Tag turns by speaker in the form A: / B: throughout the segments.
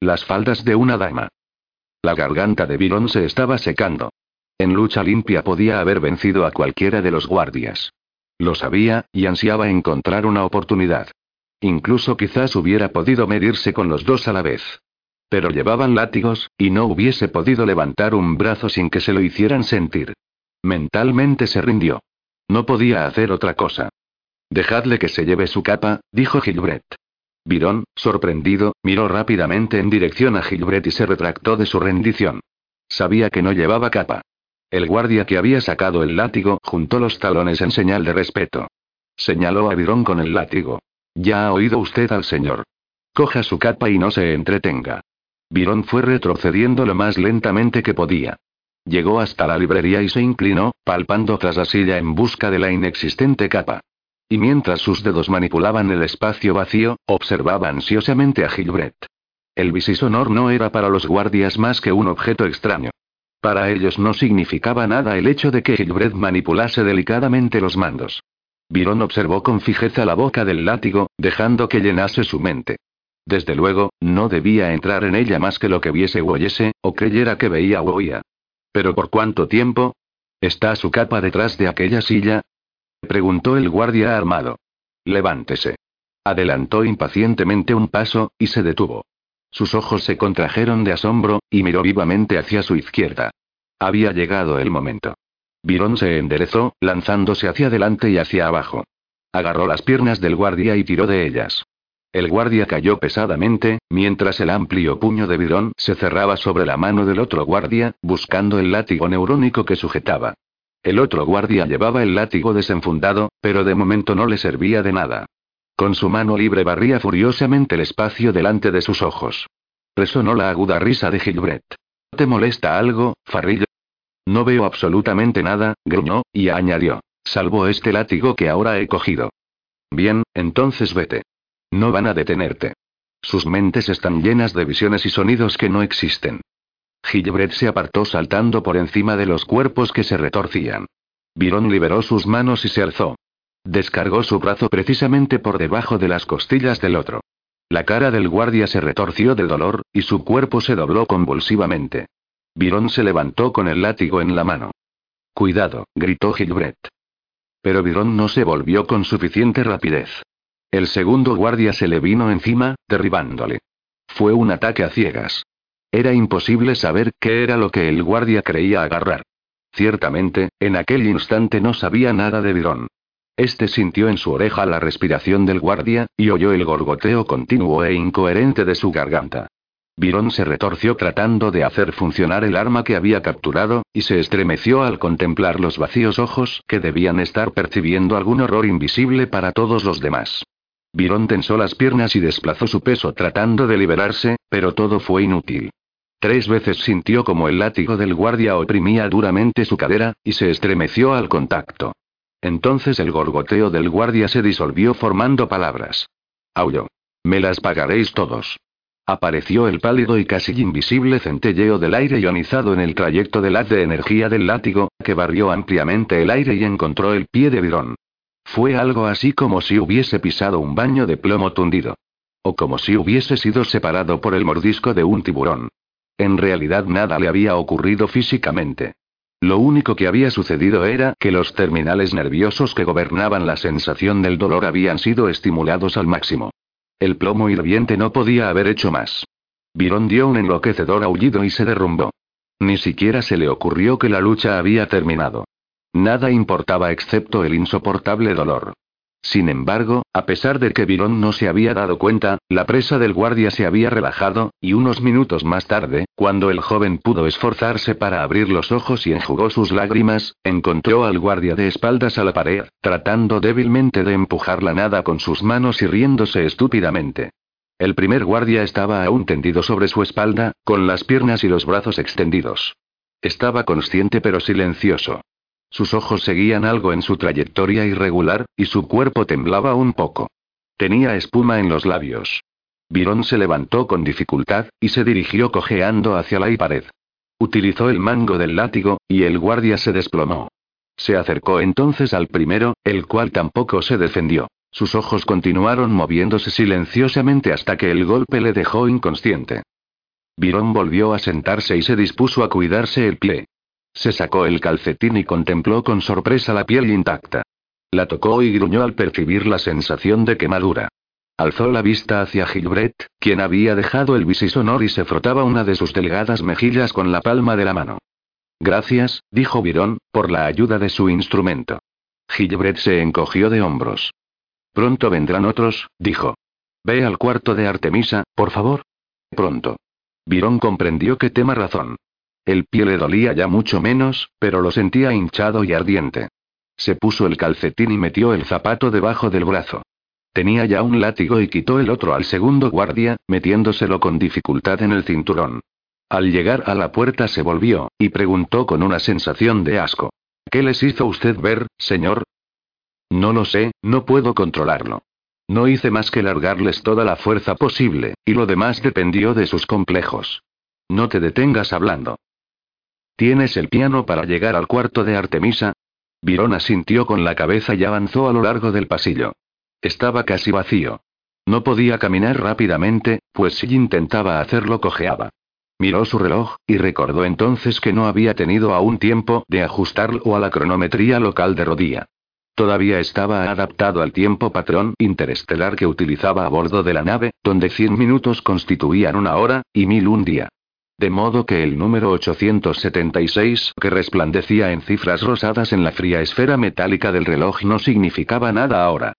A: Las faldas de una dama. La garganta de Virón se estaba secando. En lucha limpia podía haber vencido a cualquiera de los guardias. Lo sabía, y ansiaba encontrar una oportunidad. Incluso quizás hubiera podido medirse con los dos a la vez. Pero llevaban látigos, y no hubiese podido levantar un brazo sin que se lo hicieran sentir. Mentalmente se rindió. No podía hacer otra cosa. Dejadle que se lleve su capa, dijo Gilbert. Virón, sorprendido, miró rápidamente en dirección a Gilbert y se retractó de su rendición. Sabía que no llevaba capa. El guardia que había sacado el látigo juntó los talones en señal de respeto. Señaló a Virón con el látigo. Ya ha oído usted al señor. Coja su capa y no se entretenga. Virón fue retrocediendo lo más lentamente que podía. Llegó hasta la librería y se inclinó, palpando tras la silla en busca de la inexistente capa. Y mientras sus dedos manipulaban el espacio vacío, observaba ansiosamente a Gilbert. El bisisonor no era para los guardias más que un objeto extraño. Para ellos no significaba nada el hecho de que Gilbert manipulase delicadamente los mandos. Virón observó con fijeza la boca del látigo, dejando que llenase su mente. Desde luego, no debía entrar en ella más que lo que viese o oyese, o creyera que veía o oía. ¿Pero por cuánto tiempo? ¿Está su capa detrás de aquella silla? Preguntó el guardia armado. Levántese. Adelantó impacientemente un paso, y se detuvo. Sus ojos se contrajeron de asombro, y miró vivamente hacia su izquierda. Había llegado el momento. Virón se enderezó, lanzándose hacia adelante y hacia abajo. Agarró las piernas del guardia y tiró de ellas. El guardia cayó pesadamente, mientras el amplio puño de Virón se cerraba sobre la mano del otro guardia, buscando el látigo neurónico que sujetaba. El otro guardia llevaba el látigo desenfundado, pero de momento no le servía de nada. Con su mano libre barría furiosamente el espacio delante de sus ojos. Resonó la aguda risa de Gilbert. ¿Te molesta algo, Farrillo? No veo absolutamente nada, gruñó, y añadió. Salvo este látigo que ahora he cogido. Bien, entonces vete. No van a detenerte. Sus mentes están llenas de visiones y sonidos que no existen. Gilbert se apartó saltando por encima de los cuerpos que se retorcían. Virón liberó sus manos y se alzó. Descargó su brazo precisamente por debajo de las costillas del otro. La cara del guardia se retorció de dolor, y su cuerpo se dobló convulsivamente. Virón se levantó con el látigo en la mano. Cuidado, gritó Gilbert. Pero Virón no se volvió con suficiente rapidez. El segundo guardia se le vino encima, derribándole. Fue un ataque a ciegas. Era imposible saber qué era lo que el guardia creía agarrar. Ciertamente, en aquel instante no sabía nada de Virón. Este sintió en su oreja la respiración del guardia, y oyó el gorgoteo continuo e incoherente de su garganta. Virón se retorció tratando de hacer funcionar el arma que había capturado, y se estremeció al contemplar los vacíos ojos que debían estar percibiendo algún horror invisible para todos los demás. Virón tensó las piernas y desplazó su peso tratando de liberarse, pero todo fue inútil. Tres veces sintió como el látigo del guardia oprimía duramente su cadera, y se estremeció al contacto. Entonces el gorgoteo del guardia se disolvió formando palabras. Aulló. Me las pagaréis todos. Apareció el pálido y casi invisible centelleo del aire ionizado en el trayecto del haz de energía del látigo, que barrió ampliamente el aire y encontró el pie de Virón. Fue algo así como si hubiese pisado un baño de plomo tundido. O como si hubiese sido separado por el mordisco de un tiburón. En realidad nada le había ocurrido físicamente. Lo único que había sucedido era que los terminales nerviosos que gobernaban la sensación del dolor habían sido estimulados al máximo. El plomo hirviente no podía haber hecho más. Virón dio un enloquecedor aullido y se derrumbó. Ni siquiera se le ocurrió que la lucha había terminado. Nada importaba excepto el insoportable dolor. Sin embargo, a pesar de que Virón no se había dado cuenta, la presa del guardia se había relajado, y unos minutos más tarde, cuando el joven pudo esforzarse para abrir los ojos y enjugó sus lágrimas, encontró al guardia de espaldas a la pared, tratando débilmente de empujar la nada con sus manos y riéndose estúpidamente. El primer guardia estaba aún tendido sobre su espalda, con las piernas y los brazos extendidos. Estaba consciente pero silencioso. Sus ojos seguían algo en su trayectoria irregular, y su cuerpo temblaba un poco. Tenía espuma en los labios. Virón se levantó con dificultad, y se dirigió cojeando hacia la pared. Utilizó el mango del látigo, y el guardia se desplomó. Se acercó entonces al primero, el cual tampoco se defendió. Sus ojos continuaron moviéndose silenciosamente hasta que el golpe le dejó inconsciente. Virón volvió a sentarse y se dispuso a cuidarse el pie. Se sacó el calcetín y contempló con sorpresa la piel intacta. La tocó y gruñó al percibir la sensación de quemadura. Alzó la vista hacia Gilbert, quien había dejado el bisisonor y se frotaba una de sus delgadas mejillas con la palma de la mano. Gracias, dijo Virón, por la ayuda de su instrumento. Gilbert se encogió de hombros. Pronto vendrán otros, dijo. Ve al cuarto de Artemisa, por favor. Pronto. Virón comprendió que tema razón. El pie le dolía ya mucho menos, pero lo sentía hinchado y ardiente. Se puso el calcetín y metió el zapato debajo del brazo. Tenía ya un látigo y quitó el otro al segundo guardia, metiéndoselo con dificultad en el cinturón. Al llegar a la puerta se volvió, y preguntó con una sensación de asco. ¿Qué les hizo usted ver, señor? No lo sé, no puedo controlarlo. No hice más que largarles toda la fuerza posible, y lo demás dependió de sus complejos. No te detengas hablando. ¿Tienes el piano para llegar al cuarto de Artemisa? Virona sintió con la cabeza y avanzó a lo largo del pasillo. Estaba casi vacío. No podía caminar rápidamente, pues si intentaba hacerlo cojeaba. Miró su reloj, y recordó entonces que no había tenido aún tiempo de ajustarlo a la cronometría local de Rodía. Todavía estaba adaptado al tiempo patrón interestelar que utilizaba a bordo de la nave, donde 100 minutos constituían una hora, y mil un día. De modo que el número 876, que resplandecía en cifras rosadas en la fría esfera metálica del reloj, no significaba nada ahora.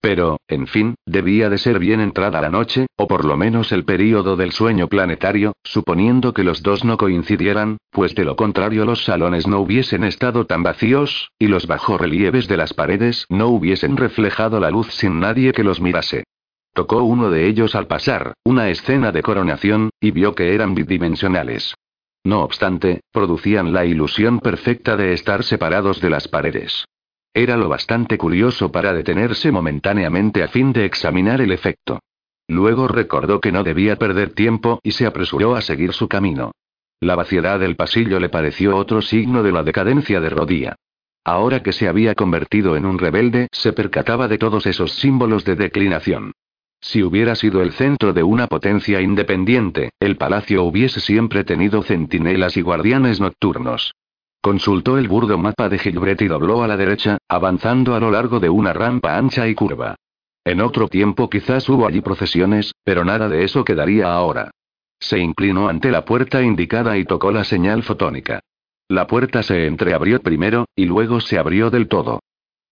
A: Pero, en fin, debía de ser bien entrada la noche, o por lo menos el período del sueño planetario, suponiendo que los dos no coincidieran, pues de lo contrario los salones no hubiesen estado tan vacíos, y los bajorrelieves de las paredes no hubiesen reflejado la luz sin nadie que los mirase. Tocó uno de ellos al pasar, una escena de coronación, y vio que eran bidimensionales. No obstante, producían la ilusión perfecta de estar separados de las paredes. Era lo bastante curioso para detenerse momentáneamente a fin de examinar el efecto. Luego recordó que no debía perder tiempo y se apresuró a seguir su camino. La vaciedad del pasillo le pareció otro signo de la decadencia de Rodía. Ahora que se había convertido en un rebelde, se percataba de todos esos símbolos de declinación. Si hubiera sido el centro de una potencia independiente, el palacio hubiese siempre tenido centinelas y guardianes nocturnos. Consultó el burdo mapa de Gilbert y dobló a la derecha, avanzando a lo largo de una rampa ancha y curva. En otro tiempo quizás hubo allí procesiones, pero nada de eso quedaría ahora. Se inclinó ante la puerta indicada y tocó la señal fotónica. La puerta se entreabrió primero, y luego se abrió del todo.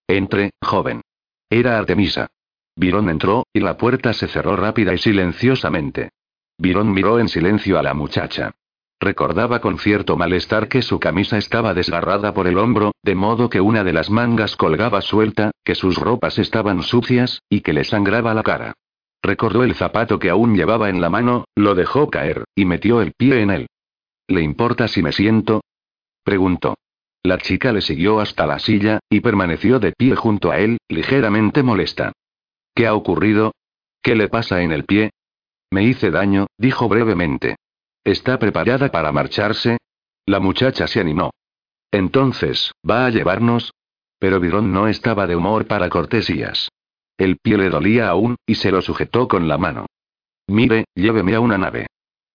A: Entre, joven. Era Artemisa. Virón entró, y la puerta se cerró rápida y silenciosamente. Virón miró en silencio a la muchacha. Recordaba con cierto malestar que su camisa estaba desgarrada por el hombro, de modo que una de las mangas colgaba suelta, que sus ropas estaban sucias, y que le sangraba la cara. Recordó el zapato que aún llevaba en la mano, lo dejó caer, y metió el pie en él. ¿Le importa si me siento? preguntó. La chica le siguió hasta la silla, y permaneció de pie junto a él, ligeramente molesta. ¿Qué ha ocurrido? ¿Qué le pasa en el pie? Me hice daño, dijo brevemente. ¿Está preparada para marcharse? La muchacha se animó. Entonces, ¿va a llevarnos? Pero Virón no estaba de humor para cortesías. El pie le dolía aún, y se lo sujetó con la mano. Mire, lléveme a una nave.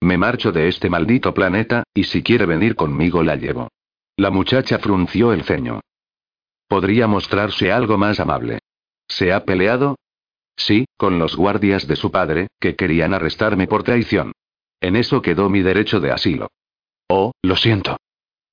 A: Me marcho de este maldito planeta, y si quiere venir conmigo la llevo. La muchacha frunció el ceño. Podría mostrarse algo más amable. ¿Se ha peleado? Sí, con los guardias de su padre, que querían arrestarme por traición. En eso quedó mi derecho de asilo. Oh, lo siento.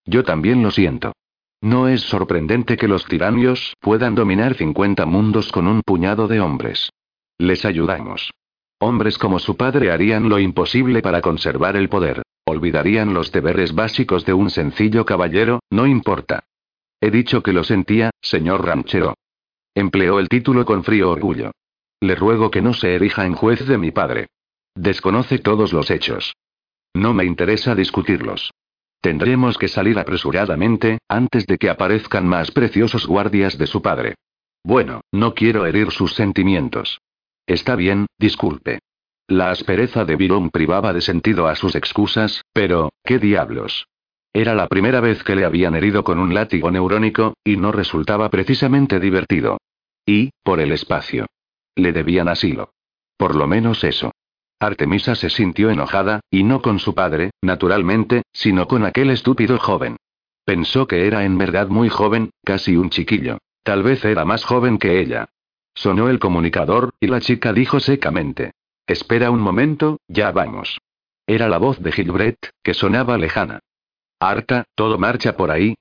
A: Yo también lo siento. No es sorprendente que los tiranios puedan dominar 50 mundos con un puñado de hombres. Les ayudamos. Hombres como su padre harían lo imposible para conservar el poder. Olvidarían los deberes básicos de un sencillo caballero, no importa. He dicho que lo sentía, señor ranchero. Empleó el título con frío orgullo. Le ruego que no se erija en juez de mi padre. desconoce todos los hechos. No me interesa discutirlos. Tendremos que salir apresuradamente, antes de que aparezcan más preciosos guardias de su padre. Bueno, no quiero herir sus sentimientos. Está bien, disculpe. La aspereza de Virón privaba de sentido a sus excusas, pero, ¿qué diablos? Era la primera vez que le habían herido con un látigo neurónico, y no resultaba precisamente divertido. Y, por el espacio. Le debían asilo. Por lo menos eso. Artemisa se sintió enojada, y no con su padre, naturalmente, sino con aquel estúpido joven. Pensó que era en verdad muy joven, casi un chiquillo. Tal vez era más joven que ella. Sonó el comunicador, y la chica dijo secamente. Espera un momento, ya vamos. Era la voz de Gilbert, que sonaba lejana. Harta, todo marcha por ahí.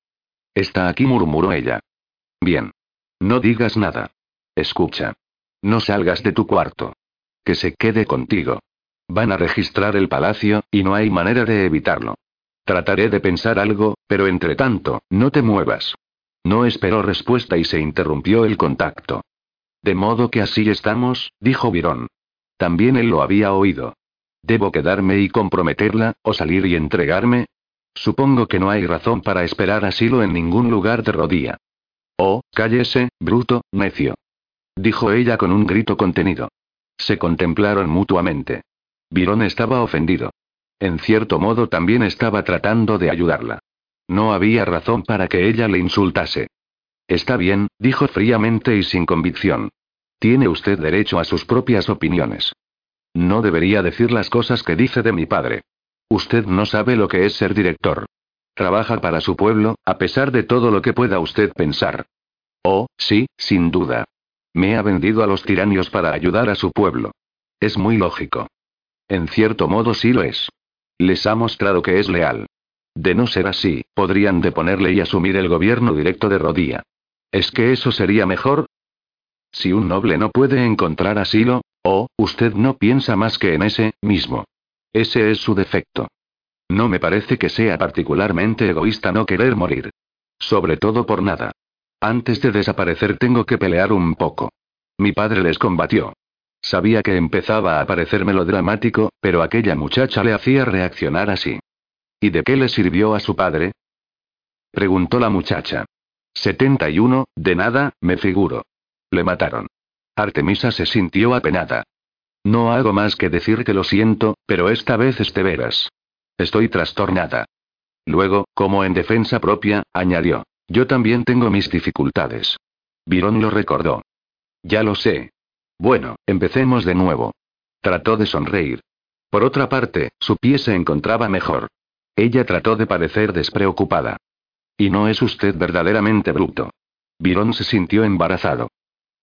A: Está aquí, murmuró ella. Bien. No digas nada. Escucha. No salgas de tu cuarto. Que se quede contigo. Van a registrar el palacio, y no hay manera de evitarlo. Trataré de pensar algo, pero entre tanto, no te muevas. No esperó respuesta y se interrumpió el contacto. De modo que así estamos, dijo Virón. También él lo había oído. ¿Debo quedarme y comprometerla, o salir y entregarme? Supongo que no hay razón para esperar asilo en ningún lugar de rodilla. Oh, cállese, bruto, necio. Dijo ella con un grito contenido. Se contemplaron mutuamente. Virón estaba ofendido. En cierto modo también estaba tratando de ayudarla. No había razón para que ella le insultase. Está bien, dijo fríamente y sin convicción. Tiene usted derecho a sus propias opiniones. No debería decir las cosas que dice de mi padre. Usted no sabe lo que es ser director. Trabaja para su pueblo, a pesar de todo lo que pueda usted pensar. Oh, sí, sin duda. Me ha vendido a los tiranios para ayudar a su pueblo. Es muy lógico. En cierto modo sí lo es. Les ha mostrado que es leal. De no ser así, podrían deponerle y asumir el gobierno directo de Rodía. ¿Es que eso sería mejor? Si un noble no puede encontrar asilo, oh, usted no piensa más que en ese, mismo. Ese es su defecto. No me parece que sea particularmente egoísta no querer morir. Sobre todo por nada. Antes de desaparecer tengo que pelear un poco. Mi padre les combatió. Sabía que empezaba a parecer melodramático, pero aquella muchacha le hacía reaccionar así. ¿Y de qué le sirvió a su padre? Preguntó la muchacha. 71, de nada, me figuro. Le mataron. Artemisa se sintió apenada. No hago más que decir que lo siento, pero esta vez es de veras. Estoy trastornada. Luego, como en defensa propia, añadió. Yo también tengo mis dificultades. Virón lo recordó. Ya lo sé. Bueno, empecemos de nuevo. Trató de sonreír. Por otra parte, su pie se encontraba mejor. Ella trató de parecer despreocupada. Y no es usted verdaderamente bruto. Virón se sintió embarazado.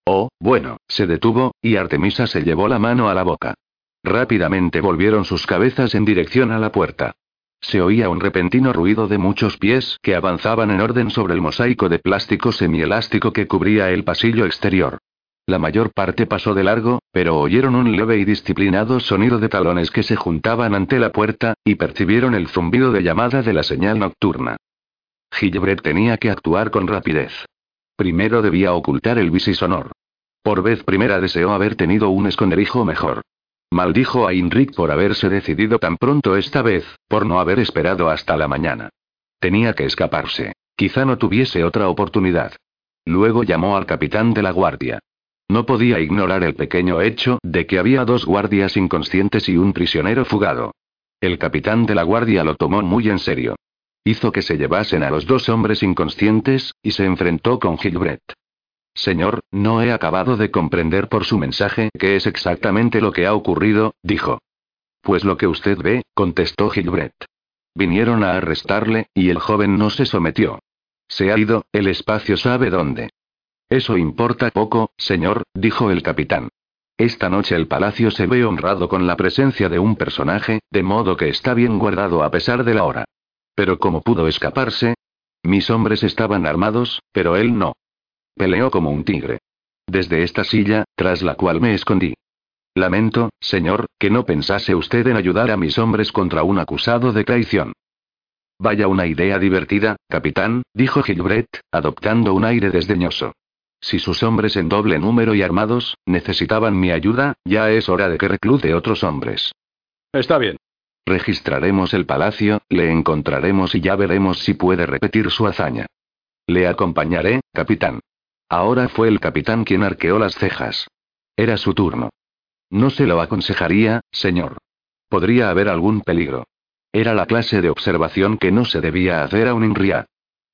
A: Oh, bueno, se detuvo, y Artemisa se llevó la mano a la boca. Rápidamente volvieron sus cabezas en dirección a la puerta. Se oía un repentino ruido de muchos pies que avanzaban en orden sobre el mosaico de plástico semielástico que cubría el pasillo exterior. La mayor parte pasó de largo, pero oyeron un leve y disciplinado sonido de talones que se juntaban ante la puerta, y percibieron el zumbido de llamada de la señal nocturna. Gilbert tenía que actuar con rapidez. Primero debía ocultar el bisisonor. Por vez primera deseó haber tenido un esconderijo mejor. Maldijo a Inric por haberse decidido tan pronto esta vez, por no haber esperado hasta la mañana. Tenía que escaparse. Quizá no tuviese otra oportunidad. Luego llamó al capitán de la guardia. No podía ignorar el pequeño hecho de que había dos guardias inconscientes y un prisionero fugado. El capitán de la guardia lo tomó muy en serio. Hizo que se llevasen a los dos hombres inconscientes, y se enfrentó con Gilbert. Señor, no he acabado de comprender por su mensaje qué es exactamente lo que ha ocurrido, dijo. Pues lo que usted ve, contestó Gilbert. Vinieron a arrestarle, y el joven no se sometió. Se ha ido, el espacio sabe dónde. Eso importa poco, señor, dijo el capitán. Esta noche el palacio se ve honrado con la presencia de un personaje, de modo que está bien guardado a pesar de la hora. Pero ¿cómo pudo escaparse? Mis hombres estaban armados, pero él no. Peleó como un tigre. Desde esta silla, tras la cual me escondí. Lamento, señor, que no pensase usted en ayudar a mis hombres contra un acusado de traición. Vaya una idea divertida, capitán, dijo Gilbert, adoptando un aire desdeñoso. Si sus hombres en doble número y armados, necesitaban mi ayuda, ya es hora de que reclute otros hombres.
B: Está bien.
A: Registraremos el palacio, le encontraremos y ya veremos si puede repetir su hazaña. Le acompañaré, capitán. Ahora fue el capitán quien arqueó las cejas. Era su turno. No se lo aconsejaría, señor. Podría haber algún peligro. Era la clase de observación que no se debía hacer a un Inriad.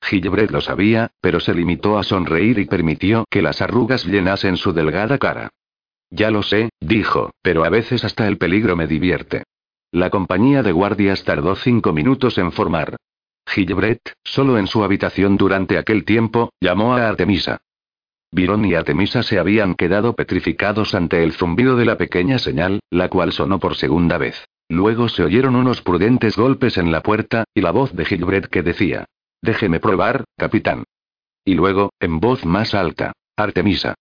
A: Gilbert lo sabía, pero se limitó a sonreír y permitió que las arrugas llenasen su delgada cara. Ya lo sé, dijo, pero a veces hasta el peligro me divierte. La compañía de guardias tardó cinco minutos en formar. Gilbert, solo en su habitación durante aquel tiempo, llamó a Artemisa. Virón y Artemisa se habían quedado petrificados ante el zumbido de la pequeña señal, la cual sonó por segunda vez. Luego se oyeron unos prudentes golpes en la puerta, y la voz de Gilbert que decía: Déjeme probar, capitán. Y luego, en voz más alta: Artemisa.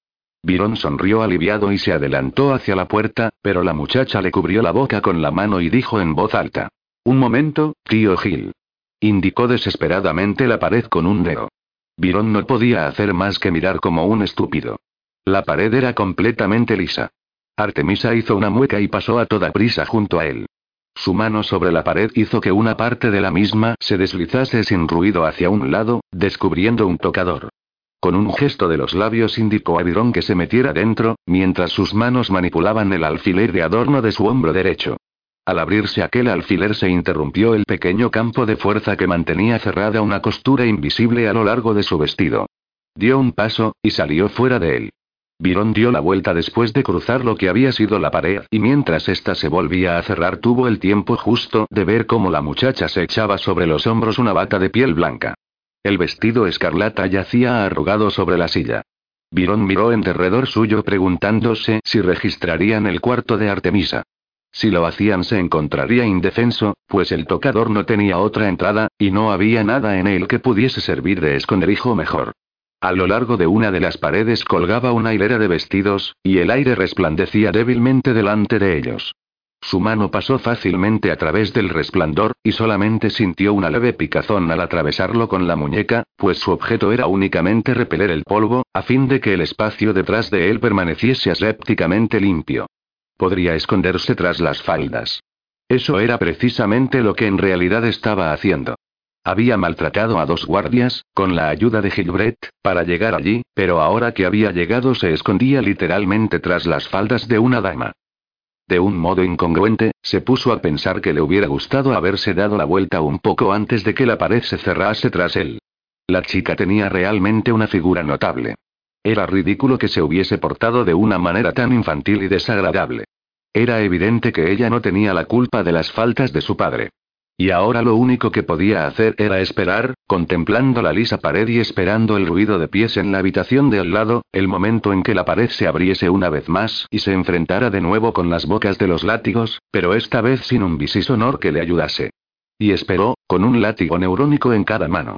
A: Virón sonrió aliviado y se adelantó hacia la puerta, pero la muchacha le cubrió la boca con la mano y dijo en voz alta: Un momento, tío Gil. Indicó desesperadamente la pared con un dedo. Virón no podía hacer más que mirar como un estúpido. La pared era completamente lisa. Artemisa hizo una mueca y pasó a toda prisa junto a él. Su mano sobre la pared hizo que una parte de la misma se deslizase sin ruido hacia un lado, descubriendo un tocador. Con un gesto de los labios indicó a Virón que se metiera dentro, mientras sus manos manipulaban el alfiler de adorno de su hombro derecho. Al abrirse aquel alfiler se interrumpió el pequeño campo de fuerza que mantenía cerrada una costura invisible a lo largo de su vestido. Dio un paso, y salió fuera de él. Virón dio la vuelta después de cruzar lo que había sido la pared, y mientras ésta se volvía a cerrar tuvo el tiempo justo de ver cómo la muchacha se echaba sobre los hombros una bata de piel blanca. El vestido escarlata yacía arrugado sobre la silla. Virón miró en derredor suyo preguntándose si registrarían el cuarto de Artemisa. Si lo hacían se encontraría indefenso, pues el tocador no tenía otra entrada, y no había nada en él que pudiese servir de esconderijo mejor. A lo largo de una de las paredes colgaba una hilera de vestidos, y el aire resplandecía débilmente delante de ellos. Su mano pasó fácilmente a través del resplandor, y solamente sintió una leve picazón al atravesarlo con la muñeca, pues su objeto era únicamente repeler el polvo, a fin de que el espacio detrás de él permaneciese asépticamente limpio. Podría esconderse tras las faldas. Eso era precisamente lo que en realidad estaba haciendo. Había maltratado a dos guardias, con la ayuda de Gilbert, para llegar allí, pero ahora que había llegado se escondía literalmente tras las faldas de una dama. De un modo incongruente, se puso a pensar que le hubiera gustado haberse dado la vuelta un poco antes de que la pared se cerrase tras él. La chica tenía realmente una figura notable. Era ridículo que se hubiese portado de una manera tan infantil y desagradable. Era evidente que ella no tenía la culpa de las faltas de su padre. Y ahora lo único que podía hacer era esperar, contemplando la lisa pared y esperando el ruido de pies en la habitación de al lado, el momento en que la pared se abriese una vez más y se enfrentara de nuevo con las bocas de los látigos, pero esta vez sin un bisisonor que le ayudase. Y esperó, con un látigo neurónico en cada mano.